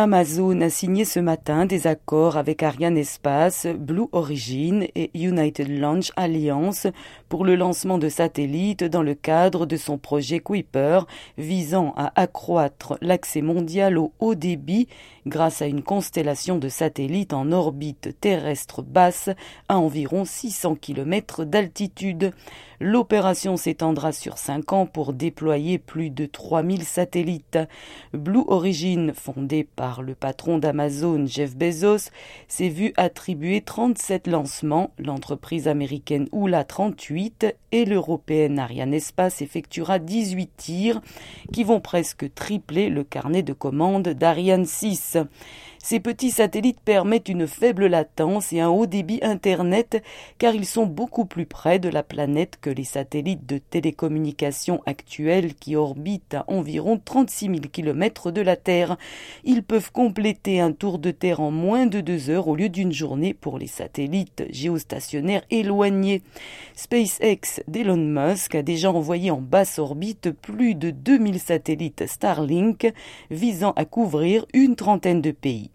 Amazon a signé ce matin des accords avec Ariane Espace, Blue Origin et United Launch Alliance pour le lancement de satellites dans le cadre de son projet Kuiper visant à accroître l'accès mondial au haut débit grâce à une constellation de satellites en orbite terrestre basse à environ 600 km d'altitude. L'opération s'étendra sur cinq ans pour déployer plus de 3000 satellites. Blue Origin, fondée par le patron d'Amazon Jeff Bezos, s'est vu attribuer 37 lancements, l'entreprise américaine Oula 38 et l'européenne Ariane Espace effectuera 18 tirs qui vont presque tripler le carnet de commandes d'Ariane 6. Ces petits satellites permettent une faible latence et un haut débit Internet car ils sont beaucoup plus près de la planète que les satellites de télécommunication actuels qui orbitent à environ 36 000 km de la Terre. Ils peuvent compléter un tour de Terre en moins de deux heures au lieu d'une journée pour les satellites géostationnaires éloignés. SpaceX d'Elon Musk a déjà envoyé en basse orbite plus de 2000 satellites Starlink visant à couvrir une trentaine de pays.